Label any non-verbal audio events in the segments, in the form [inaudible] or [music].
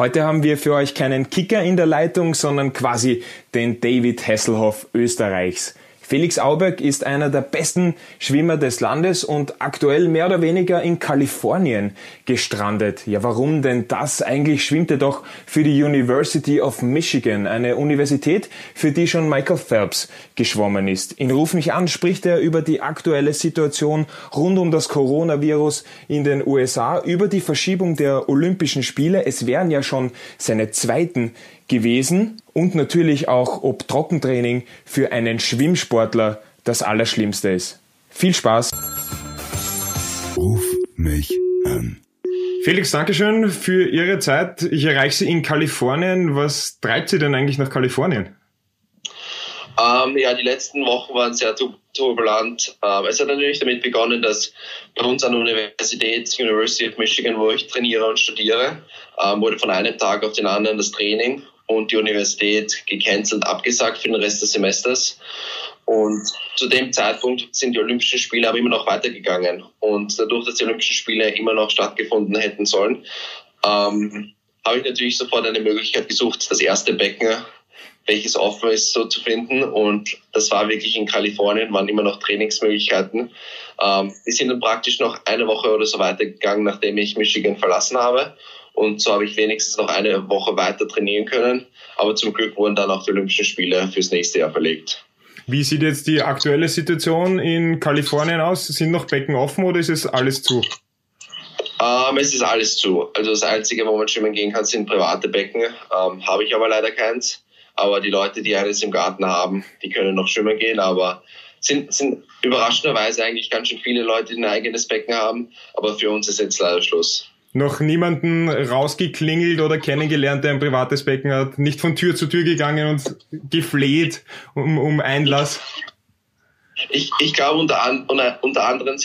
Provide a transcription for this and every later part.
Heute haben wir für euch keinen Kicker in der Leitung, sondern quasi den David Hasselhoff Österreichs. Felix Auberg ist einer der besten Schwimmer des Landes und aktuell mehr oder weniger in Kalifornien gestrandet. Ja, warum denn das? Eigentlich schwimmt er doch für die University of Michigan, eine Universität, für die schon Michael Phelps geschwommen ist. In Ruf mich an spricht er über die aktuelle Situation rund um das Coronavirus in den USA, über die Verschiebung der Olympischen Spiele. Es wären ja schon seine zweiten gewesen und natürlich auch, ob Trockentraining für einen Schwimmsportler das Allerschlimmste ist. Viel Spaß! Ruf mich an. Felix, Dankeschön für Ihre Zeit. Ich erreiche Sie in Kalifornien. Was treibt Sie denn eigentlich nach Kalifornien? Ähm, ja, die letzten Wochen waren sehr turbulent. Ähm, es hat natürlich damit begonnen, dass bei uns an der Universität, University of Michigan, wo ich trainiere und studiere, ähm, wurde von einem Tag auf den anderen das Training und die Universität gecancelt, abgesagt für den Rest des Semesters. Und zu dem Zeitpunkt sind die Olympischen Spiele aber immer noch weitergegangen. Und dadurch, dass die Olympischen Spiele immer noch stattgefunden hätten sollen, ähm, habe ich natürlich sofort eine Möglichkeit gesucht, das erste Becken, welches offen ist, so zu finden. Und das war wirklich in Kalifornien, waren immer noch Trainingsmöglichkeiten. Ähm, die sind dann praktisch noch eine Woche oder so weitergegangen, nachdem ich Michigan verlassen habe. Und so habe ich wenigstens noch eine Woche weiter trainieren können. Aber zum Glück wurden dann auch die Olympischen Spiele fürs nächste Jahr verlegt. Wie sieht jetzt die aktuelle Situation in Kalifornien aus? Sind noch Becken offen oder ist es alles zu? Ähm, es ist alles zu. Also das Einzige, wo man schwimmen gehen kann, sind private Becken. Ähm, habe ich aber leider keins. Aber die Leute, die eines im Garten haben, die können noch schwimmen gehen. Aber sind, sind überraschenderweise eigentlich ganz schön viele Leute, die ein eigenes Becken haben. Aber für uns ist jetzt leider Schluss noch niemanden rausgeklingelt oder kennengelernt, der ein privates Becken hat, nicht von Tür zu Tür gegangen und gefleht um, um Einlass? Ich, ich glaube, unter, an, unter, anderen,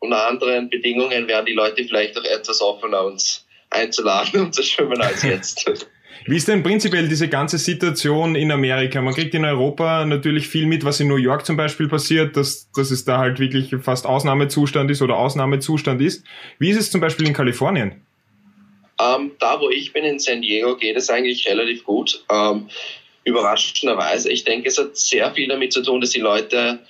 unter anderen Bedingungen wären die Leute vielleicht auch etwas offener, uns einzuladen und zu schwimmen als jetzt. [laughs] Wie ist denn prinzipiell diese ganze Situation in Amerika? Man kriegt in Europa natürlich viel mit, was in New York zum Beispiel passiert, dass, dass es da halt wirklich fast Ausnahmezustand ist oder Ausnahmezustand ist. Wie ist es zum Beispiel in Kalifornien? Ähm, da, wo ich bin, in San Diego, geht es eigentlich relativ gut. Ähm, überraschenderweise. Ich denke, es hat sehr viel damit zu tun, dass die Leute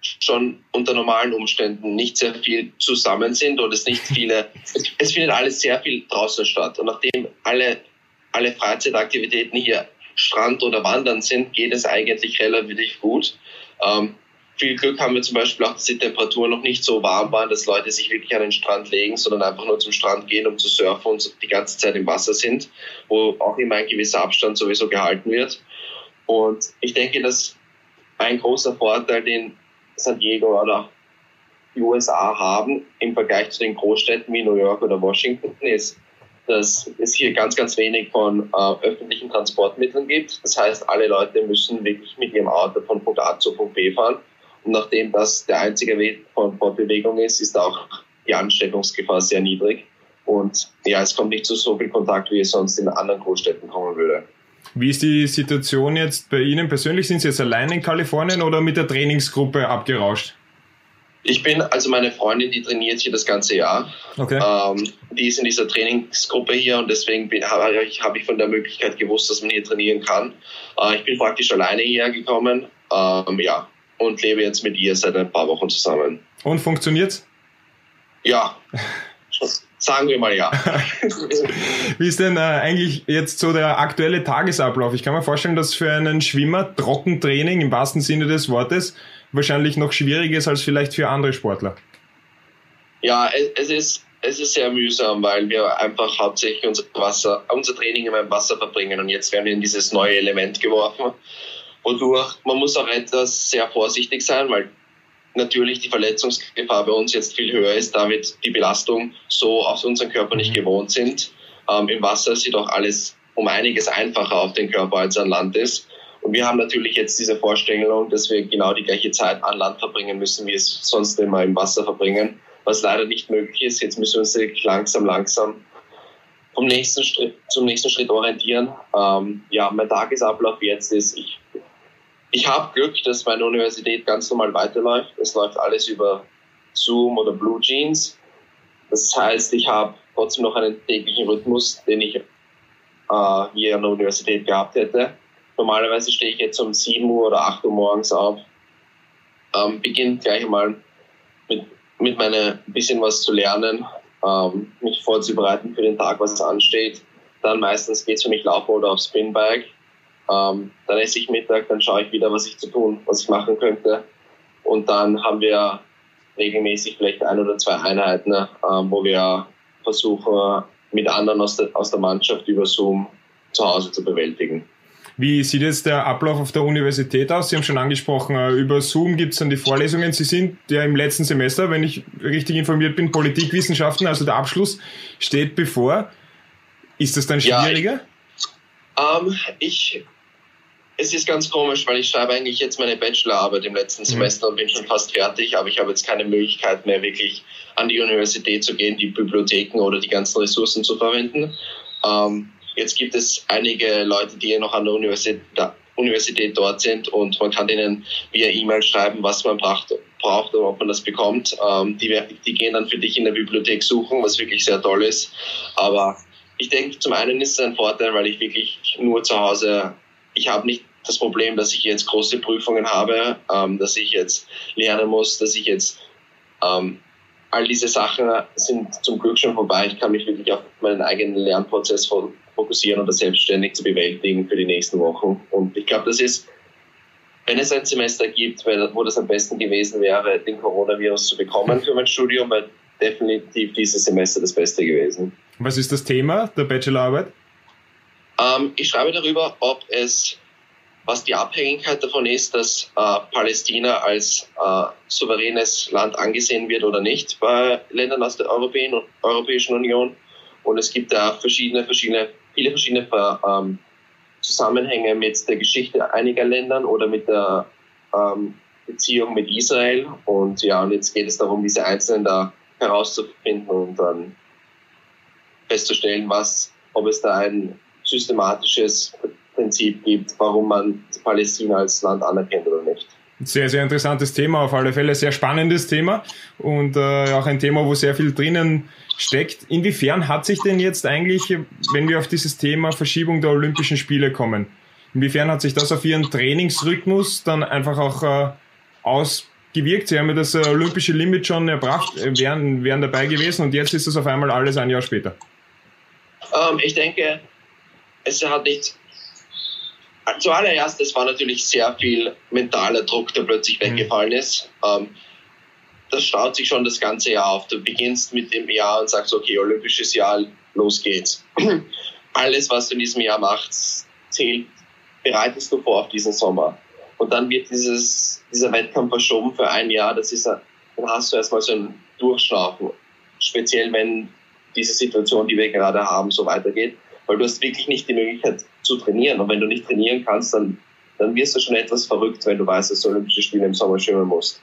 schon unter normalen Umständen nicht sehr viel zusammen sind und es nicht viele, [laughs] es findet alles sehr viel draußen statt. Und nachdem alle alle Freizeitaktivitäten hier Strand oder Wandern sind, geht es eigentlich relativ gut. Ähm, viel Glück haben wir zum Beispiel auch, dass die Temperaturen noch nicht so warm waren, dass Leute sich wirklich an den Strand legen, sondern einfach nur zum Strand gehen, um zu surfen und die ganze Zeit im Wasser sind, wo auch immer ein gewisser Abstand sowieso gehalten wird. Und ich denke, dass ein großer Vorteil, den San Diego oder die USA haben im Vergleich zu den Großstädten wie New York oder Washington ist, dass es hier ganz, ganz wenig von äh, öffentlichen Transportmitteln gibt. Das heißt, alle Leute müssen wirklich mit ihrem Auto von Punkt A zu Punkt B fahren. Und nachdem das der einzige Weg von Fortbewegung ist, ist auch die Ansteckungsgefahr sehr niedrig. Und ja, es kommt nicht zu so viel Kontakt, wie es sonst in anderen Großstädten kommen würde. Wie ist die Situation jetzt bei Ihnen persönlich? Sind Sie jetzt allein in Kalifornien oder mit der Trainingsgruppe abgerauscht? Ich bin, also meine Freundin, die trainiert hier das ganze Jahr. Okay. Ähm, die ist in dieser Trainingsgruppe hier und deswegen habe ich, hab ich von der Möglichkeit gewusst, dass man hier trainieren kann. Äh, ich bin praktisch alleine hierher gekommen, ähm, ja, und lebe jetzt mit ihr seit ein paar Wochen zusammen. Und funktioniert's? Ja. Sagen wir mal ja. [laughs] Wie ist denn äh, eigentlich jetzt so der aktuelle Tagesablauf? Ich kann mir vorstellen, dass für einen Schwimmer Trockentraining im wahrsten Sinne des Wortes wahrscheinlich noch schwieriger ist als vielleicht für andere Sportler. Ja, es ist, es ist sehr mühsam, weil wir einfach hauptsächlich unser Wasser, unser Training im Wasser verbringen und jetzt werden wir in dieses neue Element geworfen, wodurch man muss auch etwas sehr vorsichtig sein, weil natürlich die Verletzungsgefahr bei uns jetzt viel höher ist, da wir die Belastung so auf unseren Körper nicht mhm. gewohnt sind. Ähm, Im Wasser sieht auch alles um einiges einfacher auf den Körper als an Land ist. Und wir haben natürlich jetzt diese Vorstellung, dass wir genau die gleiche Zeit an Land verbringen müssen, wie es sonst immer im Wasser verbringen, was leider nicht möglich ist. Jetzt müssen wir uns langsam, langsam vom nächsten Schritt, zum nächsten Schritt orientieren. Ähm, ja, mein Tagesablauf jetzt ist, ich, ich habe Glück, dass meine Universität ganz normal weiterläuft. Es läuft alles über Zoom oder Blue Jeans. Das heißt, ich habe trotzdem noch einen täglichen Rhythmus, den ich äh, hier an der Universität gehabt hätte. Normalerweise stehe ich jetzt um 7 Uhr oder 8 Uhr morgens auf, ähm, beginne gleich mal mit, mit meiner bisschen was zu lernen, ähm, mich vorzubereiten für den Tag, was ansteht. Dann meistens geht es für mich laufen oder aufs Spinbike. Ähm, dann esse ich Mittag, dann schaue ich wieder, was ich zu tun, was ich machen könnte. Und dann haben wir regelmäßig vielleicht ein oder zwei Einheiten, äh, wo wir versuchen, mit anderen aus der, aus der Mannschaft über Zoom zu Hause zu bewältigen. Wie sieht jetzt der Ablauf auf der Universität aus? Sie haben schon angesprochen, äh, über Zoom gibt es dann die Vorlesungen. Sie sind ja im letzten Semester, wenn ich richtig informiert bin, Politikwissenschaften, also der Abschluss steht bevor. Ist das dann schwieriger? Ja, ich, ähm, ich es ist ganz komisch, weil ich schreibe eigentlich jetzt meine Bachelorarbeit im letzten mhm. Semester und bin schon fast fertig, aber ich habe jetzt keine Möglichkeit mehr wirklich an die Universität zu gehen, die Bibliotheken oder die ganzen Ressourcen zu verwenden. Ähm, jetzt gibt es einige Leute, die noch an der Universität, Universität dort sind und man kann denen via E-Mail schreiben, was man braucht, braucht und ob man das bekommt. Ähm, die, die gehen dann für dich in der Bibliothek suchen, was wirklich sehr toll ist. Aber ich denke, zum einen ist es ein Vorteil, weil ich wirklich nur zu Hause ich habe nicht das Problem, dass ich jetzt große Prüfungen habe, ähm, dass ich jetzt lernen muss, dass ich jetzt ähm, all diese Sachen sind zum Glück schon vorbei. Ich kann mich wirklich auf meinen eigenen Lernprozess fokussieren und das selbstständig zu bewältigen für die nächsten Wochen. Und ich glaube, das ist, wenn es ein Semester gibt, wo das am besten gewesen wäre, den Coronavirus zu bekommen für mein Studium, wäre definitiv dieses Semester das Beste gewesen. Was ist das Thema der Bachelorarbeit? Ähm, ich schreibe darüber, ob es, was die Abhängigkeit davon ist, dass äh, Palästina als äh, souveränes Land angesehen wird oder nicht bei Ländern aus der Europäischen Union. Und es gibt da verschiedene, verschiedene, viele verschiedene ähm, Zusammenhänge mit der Geschichte einiger Ländern oder mit der ähm, Beziehung mit Israel. Und ja, und jetzt geht es darum, diese Einzelnen da herauszufinden und dann festzustellen, was, ob es da ein systematisches Prinzip gibt, warum man Palästina als Land anerkennt oder nicht. Sehr, sehr interessantes Thema, auf alle Fälle sehr spannendes Thema und äh, auch ein Thema, wo sehr viel drinnen steckt. Inwiefern hat sich denn jetzt eigentlich, wenn wir auf dieses Thema Verschiebung der Olympischen Spiele kommen, inwiefern hat sich das auf Ihren Trainingsrhythmus dann einfach auch äh, ausgewirkt? Sie haben ja das äh, olympische Limit schon erbracht, äh, wären, wären dabei gewesen und jetzt ist es auf einmal alles ein Jahr später. Ähm, ich denke, es hat nicht. Zuallererst, es war natürlich sehr viel mentaler Druck, der plötzlich mhm. weggefallen ist. Ähm, das staut sich schon das ganze Jahr auf. Du beginnst mit dem Jahr und sagst, okay, olympisches Jahr, los geht's. [clears throat] Alles, was du in diesem Jahr machst, zählt, bereitest du vor auf diesen Sommer. Und dann wird dieses, dieser Wettkampf verschoben für ein Jahr. Das ist, dann hast du erstmal so ein Durchschnaufen. Speziell, wenn diese Situation, die wir gerade haben, so weitergeht weil du hast wirklich nicht die Möglichkeit zu trainieren. Und wenn du nicht trainieren kannst, dann, dann wirst du schon etwas verrückt, wenn du weißt, dass du Olympische Spiele im Sommer schwimmen musst.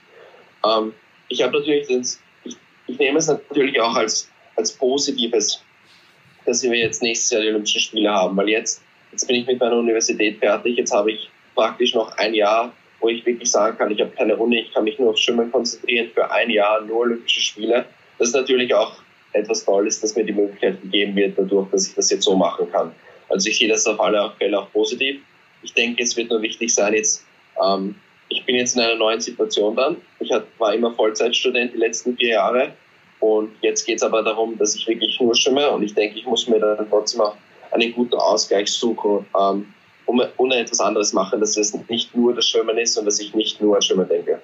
Ähm, ich habe natürlich, das, ich, ich nehme es natürlich auch als, als Positives, dass wir jetzt nächstes Jahr die Olympischen Spiele haben, weil jetzt, jetzt bin ich mit meiner Universität fertig, jetzt habe ich praktisch noch ein Jahr, wo ich wirklich sagen kann, ich habe keine Runde, ich kann mich nur aufs Schwimmen konzentrieren für ein Jahr, nur Olympische Spiele. Das ist natürlich auch etwas Tolles, dass mir die Möglichkeit gegeben wird, dadurch, dass ich das jetzt so machen kann. Also ich sehe das auf alle Fälle auch positiv. Ich denke, es wird nur wichtig sein, jetzt, ähm, ich bin jetzt in einer neuen Situation dann. Ich war immer Vollzeitstudent die letzten vier Jahre und jetzt geht es aber darum, dass ich wirklich nur schwimme und ich denke, ich muss mir dann trotzdem auch einen guten Ausgleich suchen, ähm, um, um etwas anderes machen, dass es nicht nur das Schwimmen ist und dass ich nicht nur an Schwimmen denke.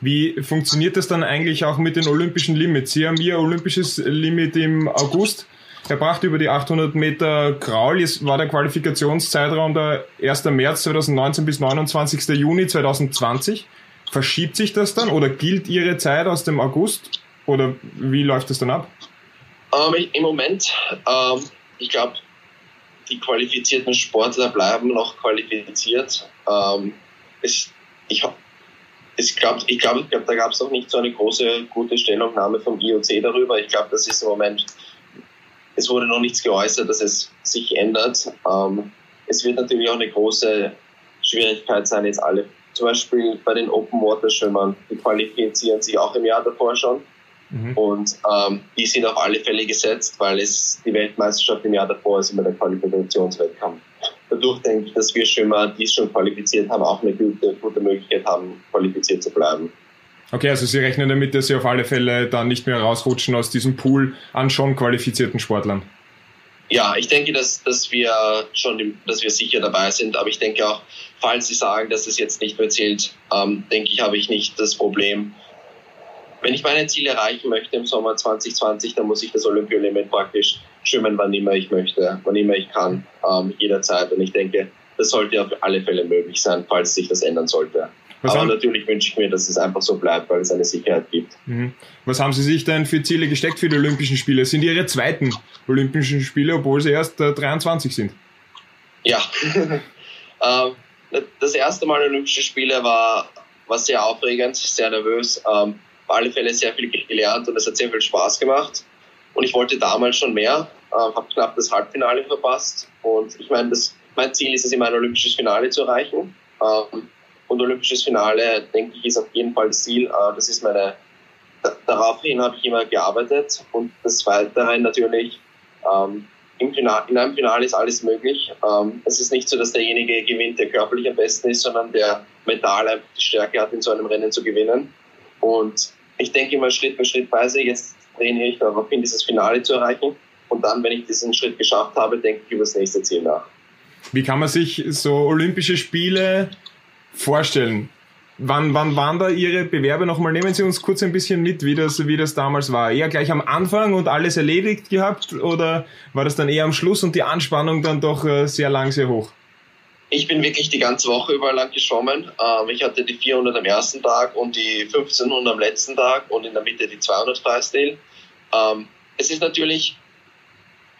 Wie funktioniert das dann eigentlich auch mit den olympischen Limits? Sie haben Ihr olympisches Limit im August erbracht über die 800 Meter Kraul. Jetzt war der Qualifikationszeitraum der 1. März 2019 bis 29. Juni 2020. Verschiebt sich das dann oder gilt Ihre Zeit aus dem August? Oder wie läuft das dann ab? Ähm, Im Moment, ähm, ich glaube, die qualifizierten Sportler bleiben noch qualifiziert. Ähm, es, ich, ich glaube, ich glaub, ich glaub, da gab es auch nicht so eine große, gute Stellungnahme vom IOC darüber. Ich glaube, das ist im Moment, es wurde noch nichts geäußert, dass es sich ändert. Ähm, es wird natürlich auch eine große Schwierigkeit sein, jetzt alle, zum Beispiel bei den Open Water Schwimmern, die qualifizieren sich auch im Jahr davor schon. Mhm. Und ähm, die sind auf alle Fälle gesetzt, weil es die Weltmeisterschaft im Jahr davor ist immer der Qualifikationswettkampf. Dadurch denke ich, dass wir Schwimmer, die es schon qualifiziert haben, auch eine gute, gute Möglichkeit haben, qualifiziert zu bleiben. Okay, also Sie rechnen damit, dass Sie auf alle Fälle dann nicht mehr rausrutschen aus diesem Pool an schon qualifizierten Sportlern. Ja, ich denke, dass, dass wir schon, dass wir sicher dabei sind. Aber ich denke auch, falls Sie sagen, dass es jetzt nicht mehr zählt, ähm, denke ich, habe ich nicht das Problem. Wenn ich meine Ziele erreichen möchte im Sommer 2020, dann muss ich das Olympialimit praktisch schwimmen, wann immer ich möchte, wann immer ich kann, ähm, jederzeit. Und ich denke, das sollte auf alle Fälle möglich sein, falls sich das ändern sollte. Was Aber natürlich wünsche ich mir, dass es einfach so bleibt, weil es eine Sicherheit gibt. Mhm. Was haben Sie sich denn für Ziele gesteckt für die Olympischen Spiele? Sind Ihre zweiten Olympischen Spiele, obwohl Sie erst äh, 23 sind? Ja. [laughs] ähm, das erste Mal Olympische Spiele war, war sehr aufregend, sehr nervös. Ähm, auf alle Fälle sehr viel gelernt und es hat sehr viel Spaß gemacht. Und ich wollte damals schon mehr, äh, habe knapp das Halbfinale verpasst. Und ich meine, mein Ziel ist es, immer ein olympisches Finale zu erreichen. Ähm, und olympisches Finale, denke ich, ist auf jeden Fall das Ziel. Äh, das ist meine, daraufhin habe ich immer gearbeitet und des Weiteren natürlich, ähm, im Finale, in einem Finale ist alles möglich. Ähm, es ist nicht so, dass derjenige gewinnt, der körperlich am besten ist, sondern der mental die Stärke hat, in so einem Rennen zu gewinnen. Und ich denke immer Schritt für Schrittweise, jetzt trainiere ich darauf hin, dieses Finale zu erreichen. Und dann, wenn ich diesen Schritt geschafft habe, denke ich über das nächste Ziel nach. Wie kann man sich so Olympische Spiele vorstellen? Wann, wann waren da Ihre Bewerbe nochmal? Nehmen Sie uns kurz ein bisschen mit, wie das, wie das damals war. Eher gleich am Anfang und alles erledigt gehabt oder war das dann eher am Schluss und die Anspannung dann doch äh, sehr lang, sehr hoch? Ich bin wirklich die ganze Woche überall lang geschwommen. Ähm, ich hatte die 400 am ersten Tag und die 1500 am letzten Tag und in der Mitte die 200 Freistil. Ähm, es ist natürlich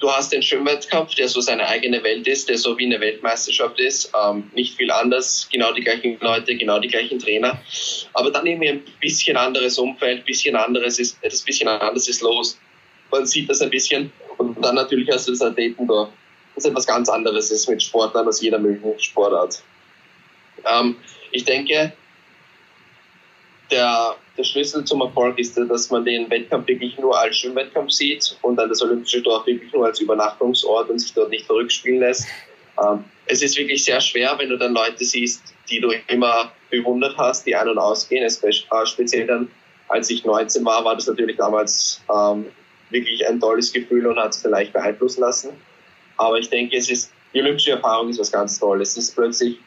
Du hast den Schwimmwettkampf, der so seine eigene Welt ist, der so wie eine Weltmeisterschaft ist. Ähm, nicht viel anders, genau die gleichen Leute, genau die gleichen Trainer. Aber dann irgendwie ein bisschen anderes Umfeld, bisschen anderes ist, etwas bisschen anderes ist los. Man sieht das ein bisschen. Und dann natürlich hast du das Athletendorf, das etwas ganz anderes ist mit Sportlern aus jeder möglichen Sportart. Ähm, ich denke, der, der Schlüssel zum Erfolg ist, dass man den Wettkampf wirklich nur als Schwimmwettkampf sieht und dann das Olympische Dorf wirklich nur als Übernachtungsort und sich dort nicht verrückspielen lässt. Ähm, es ist wirklich sehr schwer, wenn du dann Leute siehst, die du immer bewundert hast, die ein- und ausgehen. Äh, speziell dann, als ich 19 war, war das natürlich damals ähm, wirklich ein tolles Gefühl und hat sich vielleicht beeinflussen lassen. Aber ich denke, es ist, die olympische Erfahrung ist was ganz Tolles. Es ist plötzlich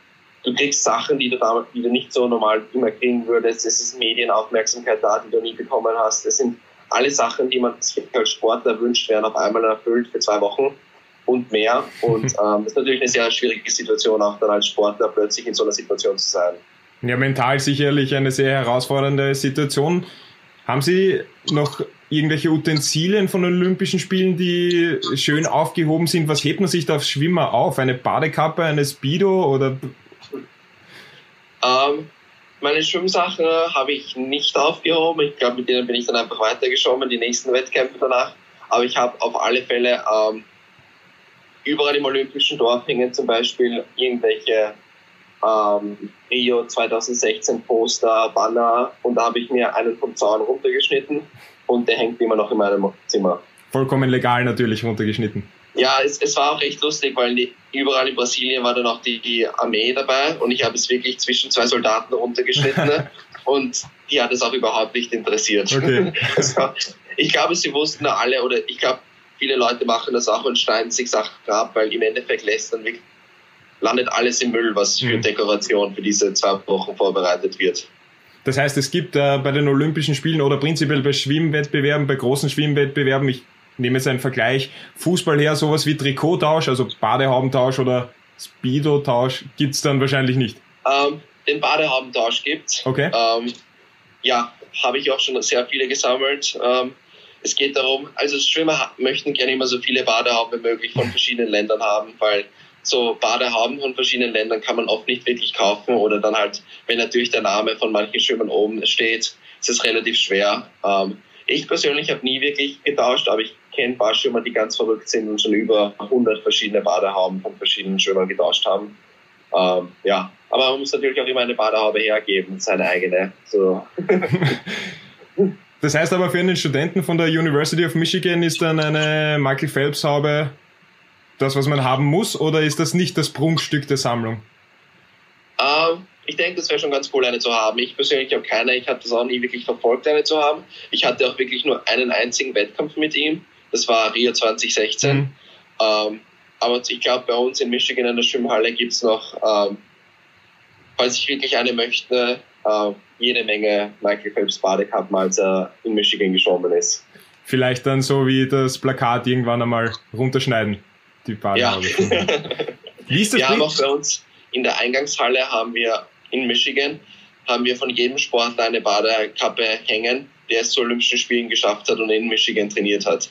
du kriegst Sachen, die du, da, die du nicht so normal immer kriegen würdest. Es ist Medienaufmerksamkeit da, die du nie bekommen hast. Es sind alle Sachen, die man sich als Sportler wünscht, werden auf einmal erfüllt für zwei Wochen und mehr. Und [laughs] ähm, das ist natürlich eine sehr schwierige Situation, auch dann als Sportler plötzlich in so einer Situation zu sein. Ja, mental sicherlich eine sehr herausfordernde Situation. Haben Sie noch irgendwelche Utensilien von Olympischen Spielen, die schön aufgehoben sind? Was hebt man sich da aufs Schwimmer auf? Eine Badekappe, eine Speedo oder ähm, meine Schwimmsachen habe ich nicht aufgehoben. Ich glaube, mit denen bin ich dann einfach weitergeschwommen, die nächsten Wettkämpfe danach. Aber ich habe auf alle Fälle ähm, überall im Olympischen Dorf hängen zum Beispiel irgendwelche ähm, Rio 2016 Poster, Banner und da habe ich mir einen vom Zaun runtergeschnitten und der hängt immer noch in meinem Zimmer. Vollkommen legal natürlich runtergeschnitten. Ja, es, es war auch echt lustig, weil die, überall in Brasilien war dann auch die, die Armee dabei und ich habe es wirklich zwischen zwei Soldaten runtergeschnitten [laughs] und die hat es auch überhaupt nicht interessiert. Okay. [laughs] also, ich glaube, sie wussten alle oder ich glaube, viele Leute machen das auch und schneiden sich Sachen ab, weil im Endeffekt lässt dann wirklich, landet alles im Müll, was für mhm. Dekoration für diese zwei Wochen vorbereitet wird. Das heißt, es gibt äh, bei den Olympischen Spielen oder prinzipiell bei Schwimmwettbewerben, bei großen Schwimmwettbewerben, ich nehme jetzt einen Vergleich, Fußball her, sowas wie Trikottausch, also Badehaubentausch oder Speedo-Tausch gibt's dann wahrscheinlich nicht. Ähm, den Badehaubentausch gibt's. Okay. Ähm, ja, habe ich auch schon sehr viele gesammelt. Ähm, es geht darum, also Schwimmer möchten gerne immer so viele Badehauben wie möglich von verschiedenen Ländern haben, weil so Badehauben von verschiedenen Ländern kann man oft nicht wirklich kaufen oder dann halt, wenn natürlich der Name von manchen Schwimmern oben steht, ist es relativ schwer. Ähm, ich persönlich habe nie wirklich getauscht, aber ich kenne ein paar Schwimmer, die ganz verrückt sind und schon über 100 verschiedene Badehauben von verschiedenen Schwimmern getauscht haben. Ähm, ja, aber man muss natürlich auch immer eine Badehaube hergeben, seine eigene. So. [laughs] Das heißt aber für einen Studenten von der University of Michigan ist dann eine Michael Phelps Haube das, was man haben muss, oder ist das nicht das Prunkstück der Sammlung? Ähm, ich denke, es wäre schon ganz cool, eine zu haben. Ich persönlich habe keine, ich habe das auch nie wirklich verfolgt, eine zu haben. Ich hatte auch wirklich nur einen einzigen Wettkampf mit ihm. Das war Rio 2016. Mhm. Ähm, aber ich glaube, bei uns in Michigan in der Schwimmhalle gibt es noch, ähm, falls ich wirklich eine möchte, äh, jede Menge Michael Phelps Badekappen, als er in Michigan geschwommen ist. Vielleicht dann so wie das Plakat irgendwann einmal runterschneiden, die Badehaube. Ja. wie ist das? Wir haben auch bei uns in der Eingangshalle haben wir in Michigan haben wir von jedem Sportler eine Badekappe hängen, der es zu Olympischen Spielen geschafft hat und in Michigan trainiert hat.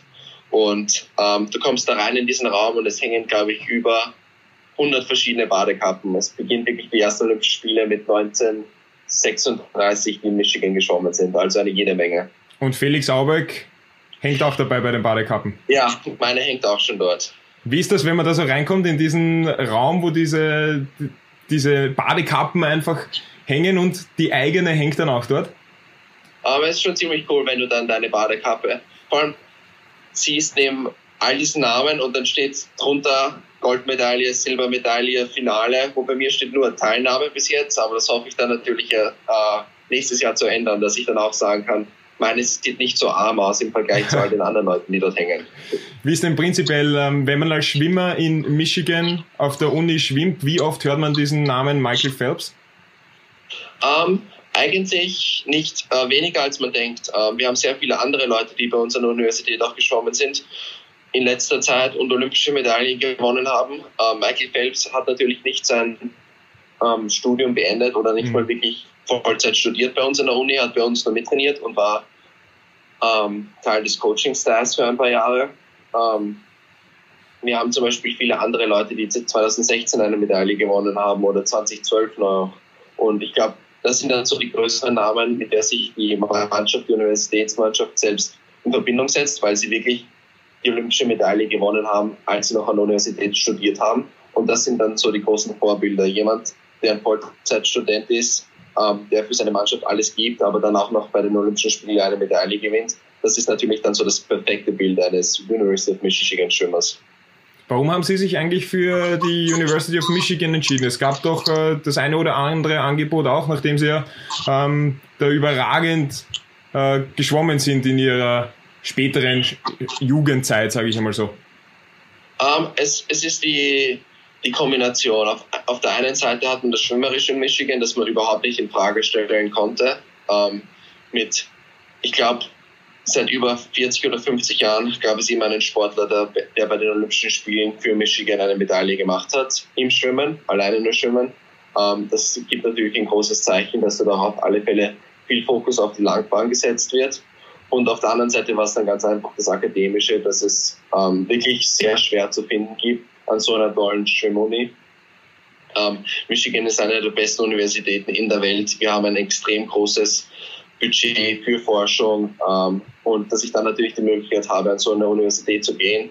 Und ähm, du kommst da rein in diesen Raum und es hängen, glaube ich, über 100 verschiedene Badekappen. Es beginnt wirklich die ersten Olympischen Spiele mit 1936, die in Michigan geschwommen sind. Also eine jede Menge. Und Felix Aubeck hängt auch dabei bei den Badekappen? Ja, meine hängt auch schon dort. Wie ist das, wenn man da so reinkommt in diesen Raum, wo diese, diese Badekappen einfach hängen und die eigene hängt dann auch dort? Aber es ist schon ziemlich cool, wenn du dann deine Badekappe, vor allem siehst neben all diesen Namen und dann steht drunter Goldmedaille, Silbermedaille, Finale, wo bei mir steht nur Teilnahme bis jetzt, aber das hoffe ich dann natürlich äh, nächstes Jahr zu ändern, dass ich dann auch sagen kann, meines sieht nicht so arm aus im Vergleich zu all den anderen Leuten, die dort hängen. Wie ist denn prinzipiell, ähm, wenn man als Schwimmer in Michigan auf der Uni schwimmt, wie oft hört man diesen Namen Michael Phelps? Ähm, eigentlich nicht äh, weniger als man denkt. Äh, wir haben sehr viele andere Leute, die bei uns an der Universität auch geschwommen sind in letzter Zeit und olympische Medaillen gewonnen haben. Äh, Michael Phelps hat natürlich nicht sein ähm, Studium beendet oder nicht mhm. mal wirklich Vollzeit studiert bei uns an der Uni, hat bei uns nur mittrainiert und war ähm, Teil des Coaching-Styles für ein paar Jahre. Ähm, wir haben zum Beispiel viele andere Leute, die 2016 eine Medaille gewonnen haben oder 2012 noch. Und ich glaube, das sind dann so die größeren Namen, mit der sich die Mannschaft, die Universitätsmannschaft selbst in Verbindung setzt, weil sie wirklich die olympische Medaille gewonnen haben, als sie noch an der Universität studiert haben. Und das sind dann so die großen Vorbilder. Jemand, der ein Vollzeitstudent ist, ähm, der für seine Mannschaft alles gibt, aber dann auch noch bei den Olympischen Spielen eine Medaille gewinnt. Das ist natürlich dann so das perfekte Bild eines University of Michigan Schwimmers. Warum haben Sie sich eigentlich für die University of Michigan entschieden? Es gab doch äh, das eine oder andere Angebot auch, nachdem Sie ja ähm, da überragend äh, geschwommen sind in Ihrer späteren Jugendzeit, sage ich einmal so. Um, ähm, es, es ist die, die Kombination. Auf, auf der einen Seite hat man das Schwimmerische in Michigan, das man überhaupt nicht in Frage stellen konnte. Ähm, mit, ich glaube, seit über 40 oder 50 Jahren gab es immer einen Sportler, der, der bei den Olympischen Spielen für Michigan eine Medaille gemacht hat im Schwimmen, alleine nur Schwimmen. Ähm, das gibt natürlich ein großes Zeichen, dass da auf alle Fälle viel Fokus auf die Langbahn gesetzt wird. Und auf der anderen Seite war es dann ganz einfach das Akademische, dass es ähm, wirklich sehr schwer zu finden gibt an so einer tollen Schwimmuni. Ähm, Michigan ist eine der besten Universitäten in der Welt. Wir haben ein extrem großes Budget für Forschung ähm, und dass ich dann natürlich die Möglichkeit habe, an so eine Universität zu gehen,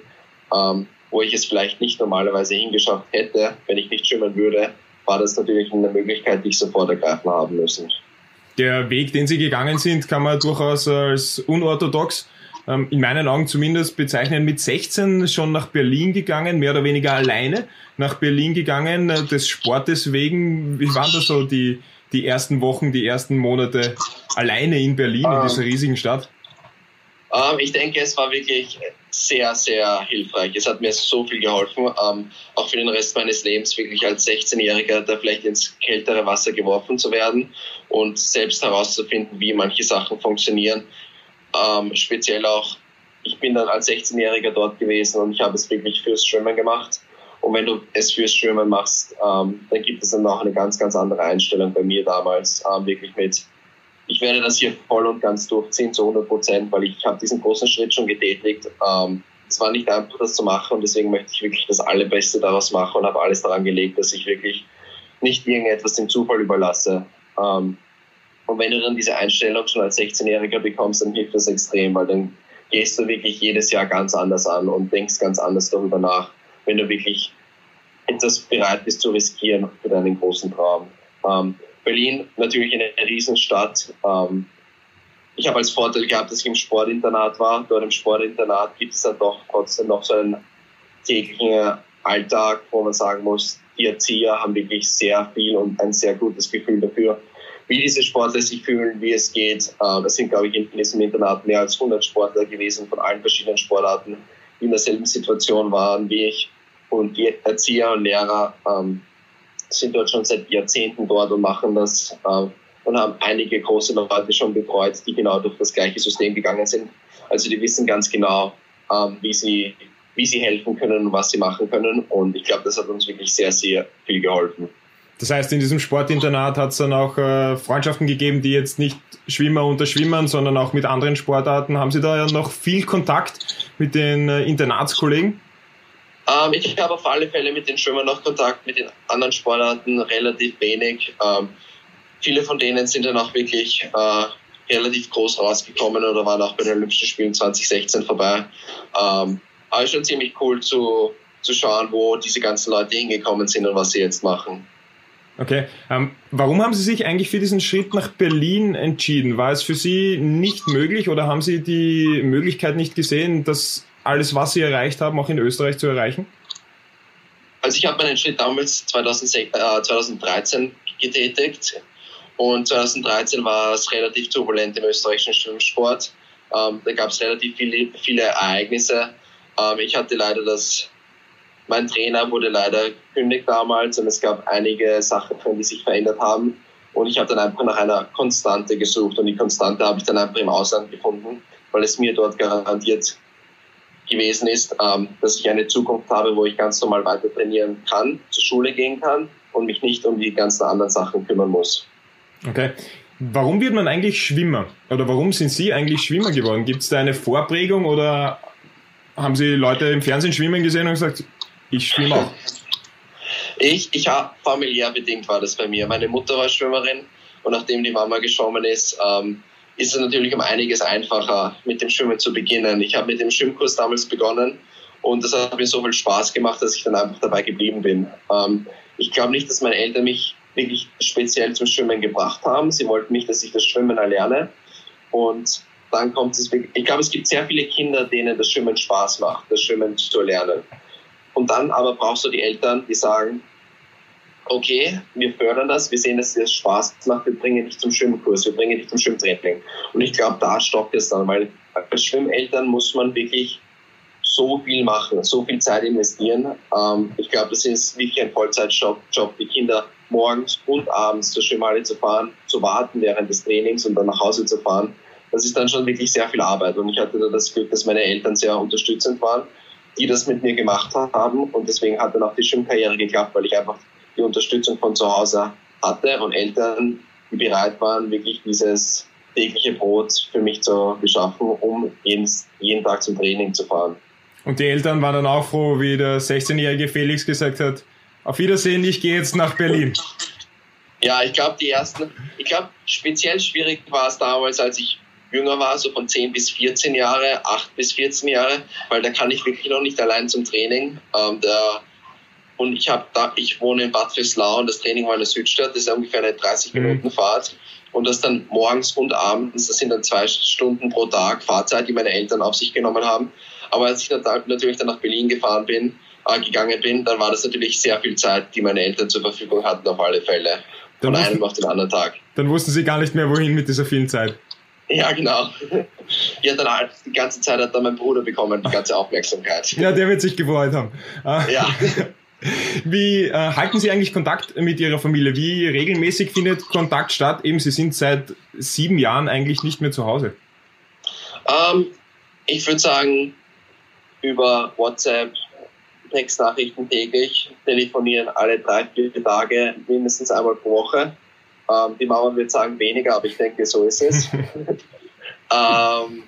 ähm, wo ich es vielleicht nicht normalerweise hingeschafft hätte, wenn ich nicht schwimmen würde, war das natürlich eine Möglichkeit, die ich sofort ergreifen haben müssen. Der Weg, den Sie gegangen sind, kann man durchaus als unorthodox, in meinen Augen zumindest bezeichnen, mit 16 schon nach Berlin gegangen, mehr oder weniger alleine nach Berlin gegangen, äh, des Sportes wegen. Wie waren das so die, die ersten Wochen, die ersten Monate alleine in Berlin, in dieser ähm, riesigen Stadt? Ähm, ich denke, es war wirklich sehr, sehr hilfreich. Es hat mir so viel geholfen, ähm, auch für den Rest meines Lebens wirklich als 16-Jähriger da vielleicht ins kältere Wasser geworfen zu werden und selbst herauszufinden, wie manche Sachen funktionieren. Ähm, speziell auch, ich bin dann als 16-Jähriger dort gewesen und ich habe es wirklich fürs Schwimmen gemacht. Und wenn du es fürs Schwimmen machst, ähm, dann gibt es dann auch eine ganz, ganz andere Einstellung bei mir damals, ähm, wirklich mit ich werde das hier voll und ganz durchziehen zu 100 Prozent, weil ich habe diesen großen Schritt schon getätigt. Ähm, es war nicht einfach, das zu machen und deswegen möchte ich wirklich das Allerbeste daraus machen und habe alles daran gelegt, dass ich wirklich nicht irgendetwas dem Zufall überlasse. Ähm, und wenn du dann diese Einstellung schon als 16-Jähriger bekommst, dann hilft das extrem, weil dann gehst du wirklich jedes Jahr ganz anders an und denkst ganz anders darüber nach, wenn du wirklich etwas bereit bist zu riskieren für deinen großen Traum. Ähm, Berlin natürlich eine Riesenstadt. Ähm, ich habe als Vorteil gehabt, dass ich im Sportinternat war. Dort im Sportinternat gibt es dann doch trotzdem noch so einen täglichen Alltag, wo man sagen muss, die Erzieher haben wirklich sehr viel und ein sehr gutes Gefühl dafür, wie diese Sportler sich fühlen, wie es geht. Das äh, sind, glaube ich, in diesem Internat mehr als 100 Sportler gewesen von allen verschiedenen Sportarten, die in derselben Situation waren wie ich. Und die Erzieher und Lehrer ähm, sind dort schon seit Jahrzehnten dort und machen das äh, und haben einige große Leute schon betreut, die genau durch das gleiche System gegangen sind. Also die wissen ganz genau, ähm, wie sie wie sie helfen können und was sie machen können. Und ich glaube, das hat uns wirklich sehr, sehr viel geholfen. Das heißt, in diesem Sportinternat hat es dann auch äh, Freundschaften gegeben, die jetzt nicht Schwimmer unter Schwimmern, sondern auch mit anderen Sportarten. Haben Sie da ja noch viel Kontakt mit den äh, Internatskollegen? Ähm, ich habe auf alle Fälle mit den Schwimmern noch Kontakt, mit den anderen Sportarten relativ wenig. Ähm, viele von denen sind dann auch wirklich äh, relativ groß rausgekommen oder waren auch bei den Olympischen Spielen 2016 vorbei. Ähm, aber schon ziemlich cool zu, zu schauen, wo diese ganzen Leute hingekommen sind und was sie jetzt machen. Okay. Ähm, warum haben Sie sich eigentlich für diesen Schritt nach Berlin entschieden? War es für Sie nicht möglich oder haben Sie die Möglichkeit nicht gesehen, dass alles, was Sie erreicht haben, auch in Österreich zu erreichen? Also ich habe meinen Schritt damals 2006, äh, 2013 getätigt und 2013 war es relativ turbulent im österreichischen Schwimmsport. Ähm, da gab es relativ viele, viele Ereignisse. Ähm, ich hatte leider das, mein Trainer wurde leider gekündigt damals und es gab einige Sachen, die sich verändert haben. Und ich habe dann einfach nach einer Konstante gesucht und die Konstante habe ich dann einfach im Ausland gefunden, weil es mir dort garantiert gewesen ist, ähm, dass ich eine Zukunft habe, wo ich ganz normal weiter trainieren kann, zur Schule gehen kann und mich nicht um die ganzen anderen Sachen kümmern muss. Okay. Warum wird man eigentlich Schwimmer? Oder warum sind Sie eigentlich Schwimmer geworden? Gibt es da eine Vorprägung oder haben Sie Leute im Fernsehen schwimmen gesehen und gesagt, ich schwimme auch? Ich, ich habe familiär bedingt war das bei mir. Meine Mutter war Schwimmerin und nachdem die Mama geschwommen ist, ähm, ist es natürlich um einiges einfacher, mit dem Schwimmen zu beginnen. Ich habe mit dem Schwimmkurs damals begonnen und das hat mir so viel Spaß gemacht, dass ich dann einfach dabei geblieben bin. Ähm, ich glaube nicht, dass meine Eltern mich wirklich speziell zum Schwimmen gebracht haben. Sie wollten nicht, dass ich das Schwimmen erlerne. Und dann kommt es ich glaube, es gibt sehr viele Kinder, denen das Schwimmen Spaß macht, das Schwimmen zu lernen. Und dann aber brauchst du die Eltern, die sagen, okay, wir fördern das, wir sehen, dass dir Spaß macht, wir bringen dich zum Schwimmkurs, wir bringen dich zum Schwimmtraining. Und ich glaube, da stockt es dann, weil als Schwimmeltern muss man wirklich so viel machen, so viel Zeit investieren. Ähm, ich glaube, das ist wirklich ein Vollzeitjob, Job, die Kinder morgens und abends zur Schwimmhalle zu fahren, zu warten während des Trainings und dann nach Hause zu fahren das ist dann schon wirklich sehr viel Arbeit. Und ich hatte da das Glück, dass meine Eltern sehr unterstützend waren, die das mit mir gemacht haben. Und deswegen hat dann auch die Schwimmkarriere geklappt, weil ich einfach die Unterstützung von zu Hause hatte und Eltern, die bereit waren, wirklich dieses tägliche Brot für mich zu beschaffen, um jeden, jeden Tag zum Training zu fahren. Und die Eltern waren dann auch froh, wie der 16-jährige Felix gesagt hat, auf Wiedersehen, ich gehe jetzt nach Berlin. Ja, ich glaube, die ersten, ich glaube, speziell schwierig war es damals, als ich jünger war, so von 10 bis 14 Jahre, 8 bis 14 Jahre, weil da kann ich wirklich noch nicht allein zum Training. Ähm, der, und ich habe da, ich wohne in Bad Vöslau und das Training war in der Südstadt, das ist ungefähr eine 30 mhm. Minuten Fahrt. Und das dann morgens und abends, das sind dann zwei Stunden pro Tag Fahrzeit, die meine Eltern auf sich genommen haben. Aber als ich natürlich dann nach Berlin gefahren bin, äh, gegangen bin, dann war das natürlich sehr viel Zeit, die meine Eltern zur Verfügung hatten, auf alle Fälle. Von einem auf den anderen Tag. Dann wussten sie gar nicht mehr, wohin mit dieser vielen Zeit. Ja, genau. Ja, dann halt, die ganze Zeit hat dann mein Bruder bekommen, die ganze Aufmerksamkeit. Ja, der wird sich gefreut haben. Ah. Ja. [laughs] Wie äh, halten Sie eigentlich Kontakt mit Ihrer Familie? Wie regelmäßig findet Kontakt statt? Eben, Sie sind seit sieben Jahren eigentlich nicht mehr zu Hause. Ähm, ich würde sagen, über WhatsApp, Textnachrichten täglich, telefonieren alle drei, vier Tage, mindestens einmal pro Woche. Ähm, die Mama wird sagen weniger, aber ich denke, so ist es. [laughs] ähm,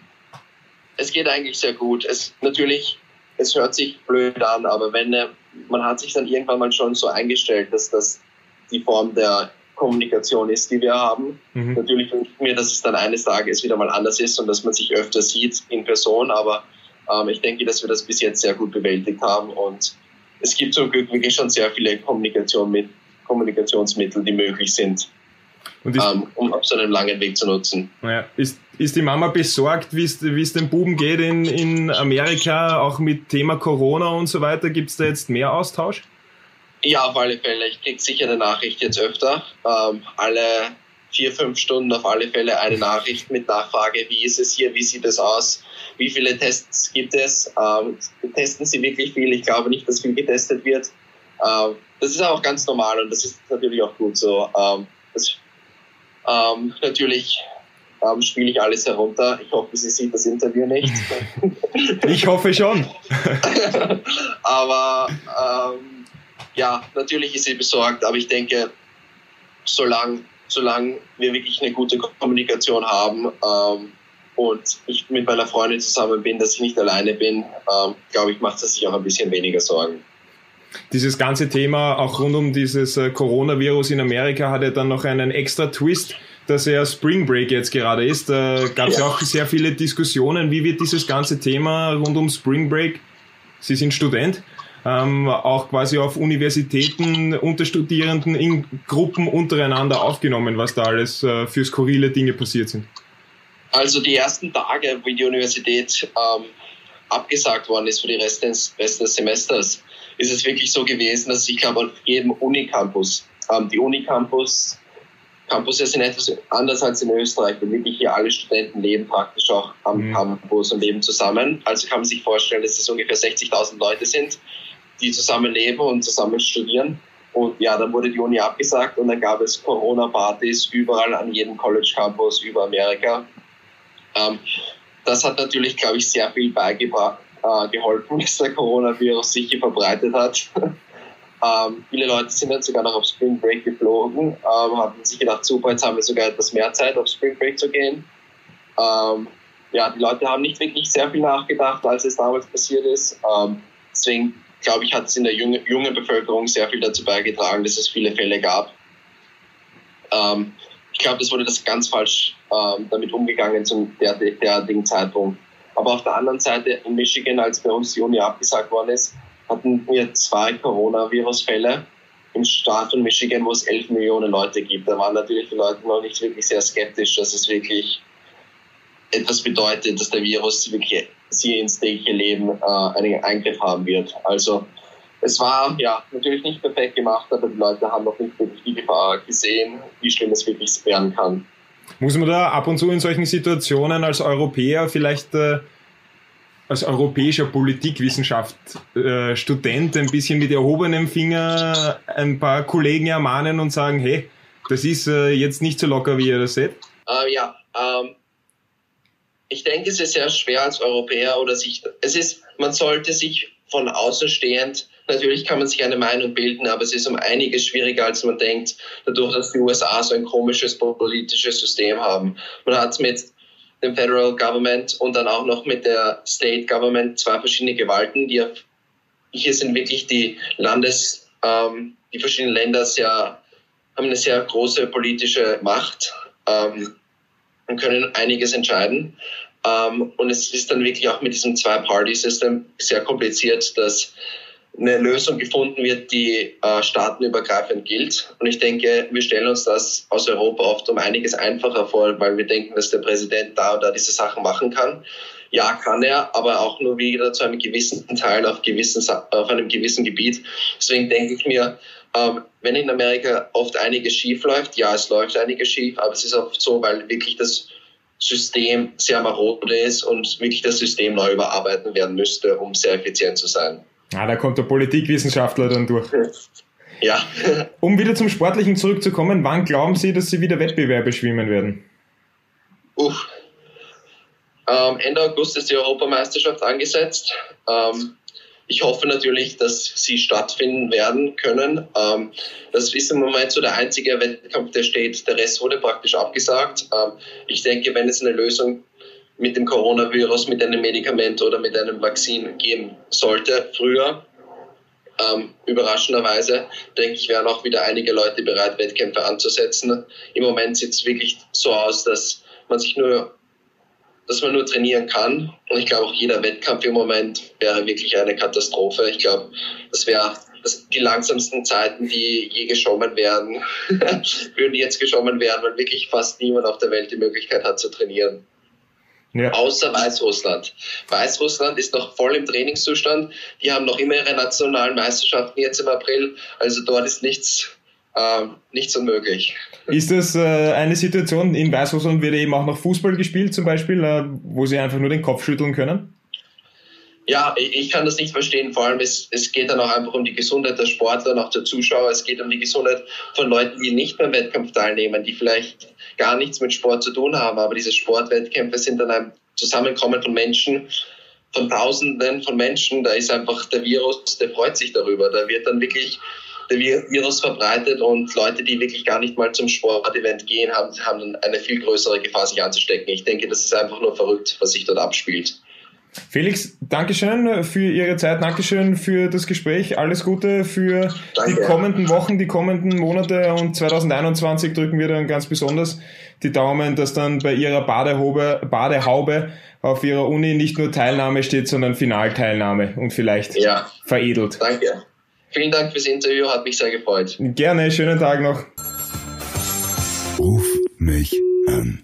es geht eigentlich sehr gut. Es natürlich, es hört sich blöd an, aber wenn äh, man hat sich dann irgendwann mal schon so eingestellt, dass das die Form der Kommunikation ist, die wir haben. Mhm. Natürlich wünsche ich mir, dass es dann eines Tages wieder mal anders ist und dass man sich öfter sieht in Person, aber ähm, ich denke, dass wir das bis jetzt sehr gut bewältigt haben und es gibt zum Glück wirklich schon sehr viele Kommunikation mit, Kommunikationsmittel, die möglich sind. Ähm, um auf so einen langen Weg zu nutzen. Ja. Ist, ist die Mama besorgt, wie es den Buben geht in, in Amerika, auch mit Thema Corona und so weiter? Gibt es da jetzt mehr Austausch? Ja, auf alle Fälle. Ich kriege sicher eine Nachricht jetzt öfter. Ähm, alle vier, fünf Stunden auf alle Fälle eine Nachricht mit Nachfrage, wie ist es hier, wie sieht es aus, wie viele Tests gibt es. Ähm, testen sie wirklich viel? Ich glaube nicht, dass viel getestet wird. Ähm, das ist auch ganz normal und das ist natürlich auch gut so. Ähm, ähm, natürlich ähm, spiele ich alles herunter. Ich hoffe, sie sieht das Interview nicht. [laughs] ich hoffe schon. [laughs] aber ähm, ja, natürlich ist sie besorgt, aber ich denke, solange solange wir wirklich eine gute Kommunikation haben ähm, und ich mit meiner Freundin zusammen bin, dass ich nicht alleine bin, ähm, glaube ich, macht es sich auch ein bisschen weniger Sorgen. Dieses ganze Thema auch rund um dieses äh, Coronavirus in Amerika hat ja dann noch einen extra Twist, dass ja Spring Break jetzt gerade ist. Da gab es ja. ja auch sehr viele Diskussionen. Wie wird dieses ganze Thema rund um Spring Break? Sie sind Student ähm, auch quasi auf Universitäten unter Studierenden in Gruppen untereinander aufgenommen, was da alles äh, für skurrile Dinge passiert sind? Also die ersten Tage, wie die Universität ähm, abgesagt worden ist für die Rest des, Rest des Semesters, ist es wirklich so gewesen, dass ich glaube, auf jedem Unicampus, ähm, die Unicampus Campus sind etwas anders als in Österreich, weil wirklich hier alle Studenten leben praktisch auch am mhm. Campus und leben zusammen. Also kann man sich vorstellen, dass es ungefähr 60.000 Leute sind, die zusammen leben und zusammen studieren. Und ja, dann wurde die Uni abgesagt und dann gab es Corona-Partys überall an jedem College-Campus über Amerika. Ähm, das hat natürlich, glaube ich, sehr viel beigebracht, äh, geholfen, [laughs] dass der Coronavirus sich hier verbreitet hat. [laughs] ähm, viele Leute sind dann sogar noch auf Spring Break geflogen, ähm, hatten sich gedacht, super, jetzt haben wir sogar etwas mehr Zeit, auf Spring Break zu gehen. Ähm, ja, die Leute haben nicht wirklich sehr viel nachgedacht, als es damals passiert ist. Ähm, deswegen glaube ich, hat es in der jungen, jungen Bevölkerung sehr viel dazu beigetragen, dass es viele Fälle gab. Ähm, ich glaube, das wurde das ganz falsch ähm, damit umgegangen zum derartigen Zeitpunkt. Aber auf der anderen Seite in Michigan, als bei uns die Uni abgesagt worden ist, hatten wir zwei Coronavirus-Fälle im Staat von Michigan, wo es elf Millionen Leute gibt. Da waren natürlich die Leute noch nicht wirklich sehr skeptisch, dass es wirklich etwas bedeutet, dass der Virus wirklich sie ins tägliche Leben äh, einen Eingriff haben wird. Also es war ja natürlich nicht perfekt gemacht, aber die Leute haben noch nicht wirklich die Gefahr gesehen, wie schlimm es wirklich werden kann. Muss man da ab und zu in solchen Situationen als Europäer vielleicht äh, als europäischer Politikwissenschaft äh, Student ein bisschen mit erhobenem Finger ein paar Kollegen ermahnen und sagen, hey, das ist äh, jetzt nicht so locker, wie ihr das seht? Uh, ja, ähm, ich denke, es ist sehr schwer als Europäer oder sich, es ist, man sollte sich von außen stehend, natürlich kann man sich eine Meinung bilden, aber es ist um einiges schwieriger, als man denkt, dadurch, dass die USA so ein komisches politisches System haben. Man hat mit dem Federal Government und dann auch noch mit der State Government zwei verschiedene Gewalten, die hier sind wirklich die Landes, ähm, die verschiedenen Länder sehr, haben eine sehr große politische Macht. Ähm, und können einiges entscheiden. Ähm, und es ist dann wirklich auch mit diesem Zwei-Party-System sehr kompliziert, dass eine Lösung gefunden wird, die äh, staatenübergreifend gilt. Und ich denke, wir stellen uns das aus Europa oft um einiges einfacher vor, weil wir denken, dass der Präsident da oder diese Sachen machen kann. Ja, kann er, aber auch nur wieder zu einem gewissen Teil auf, gewissen, auf einem gewissen Gebiet. Deswegen denke ich mir, ähm, wenn in Amerika oft einiges schief läuft, ja, es läuft einiges schief, aber es ist oft so, weil wirklich das System sehr marode ist und wirklich das System neu überarbeiten werden müsste, um sehr effizient zu sein. Ah, da kommt der Politikwissenschaftler dann durch. Ja. um wieder zum Sportlichen zurückzukommen, wann glauben Sie, dass Sie wieder Wettbewerbe schwimmen werden? Uff. Ähm, Ende August ist die Europameisterschaft angesetzt. Ähm, ich hoffe natürlich, dass sie stattfinden werden können. Ähm, das ist im Moment so der einzige Wettkampf, der steht. Der Rest wurde praktisch abgesagt. Ähm, ich denke, wenn es eine Lösung mit dem Coronavirus, mit einem Medikament oder mit einem Vakzin geben sollte, früher, ähm, überraschenderweise, denke ich, wären auch wieder einige Leute bereit, Wettkämpfe anzusetzen. Im Moment sieht es wirklich so aus, dass man sich nur dass man nur trainieren kann. Und ich glaube, auch jeder Wettkampf im Moment wäre wirklich eine Katastrophe. Ich glaube, das wäre die langsamsten Zeiten, die je geschommen werden, [laughs] würden jetzt geschommen werden, weil wirklich fast niemand auf der Welt die Möglichkeit hat zu trainieren. Ja. Außer Weißrussland. Weißrussland ist noch voll im Trainingszustand. Die haben noch immer ihre nationalen Meisterschaften jetzt im April. Also dort ist nichts, äh, nichts unmöglich. Ist das äh, eine Situation, in Weißrussland wird eben auch noch Fußball gespielt zum Beispiel, äh, wo sie einfach nur den Kopf schütteln können? Ja, ich kann das nicht verstehen. Vor allem, es, es geht dann auch einfach um die Gesundheit der Sportler und auch der Zuschauer. Es geht um die Gesundheit von Leuten, die nicht beim Wettkampf teilnehmen, die vielleicht gar nichts mit Sport zu tun haben. Aber diese Sportwettkämpfe sind dann ein Zusammenkommen von Menschen, von Tausenden von Menschen. Da ist einfach der Virus, der freut sich darüber. Da wird dann wirklich der Virus verbreitet und Leute, die wirklich gar nicht mal zum Sportevent gehen, haben, haben eine viel größere Gefahr, sich anzustecken. Ich denke, das ist einfach nur verrückt, was sich dort abspielt. Felix, Dankeschön für Ihre Zeit, Dankeschön für das Gespräch, alles Gute für Danke. die kommenden Wochen, die kommenden Monate und 2021 drücken wir dann ganz besonders die Daumen, dass dann bei Ihrer Badehaube, Badehaube auf Ihrer Uni nicht nur Teilnahme steht, sondern Finalteilnahme und vielleicht ja. veredelt. Danke. Vielen Dank fürs Interview, hat mich sehr gefreut. Gerne, schönen Tag noch. Ruf mich an.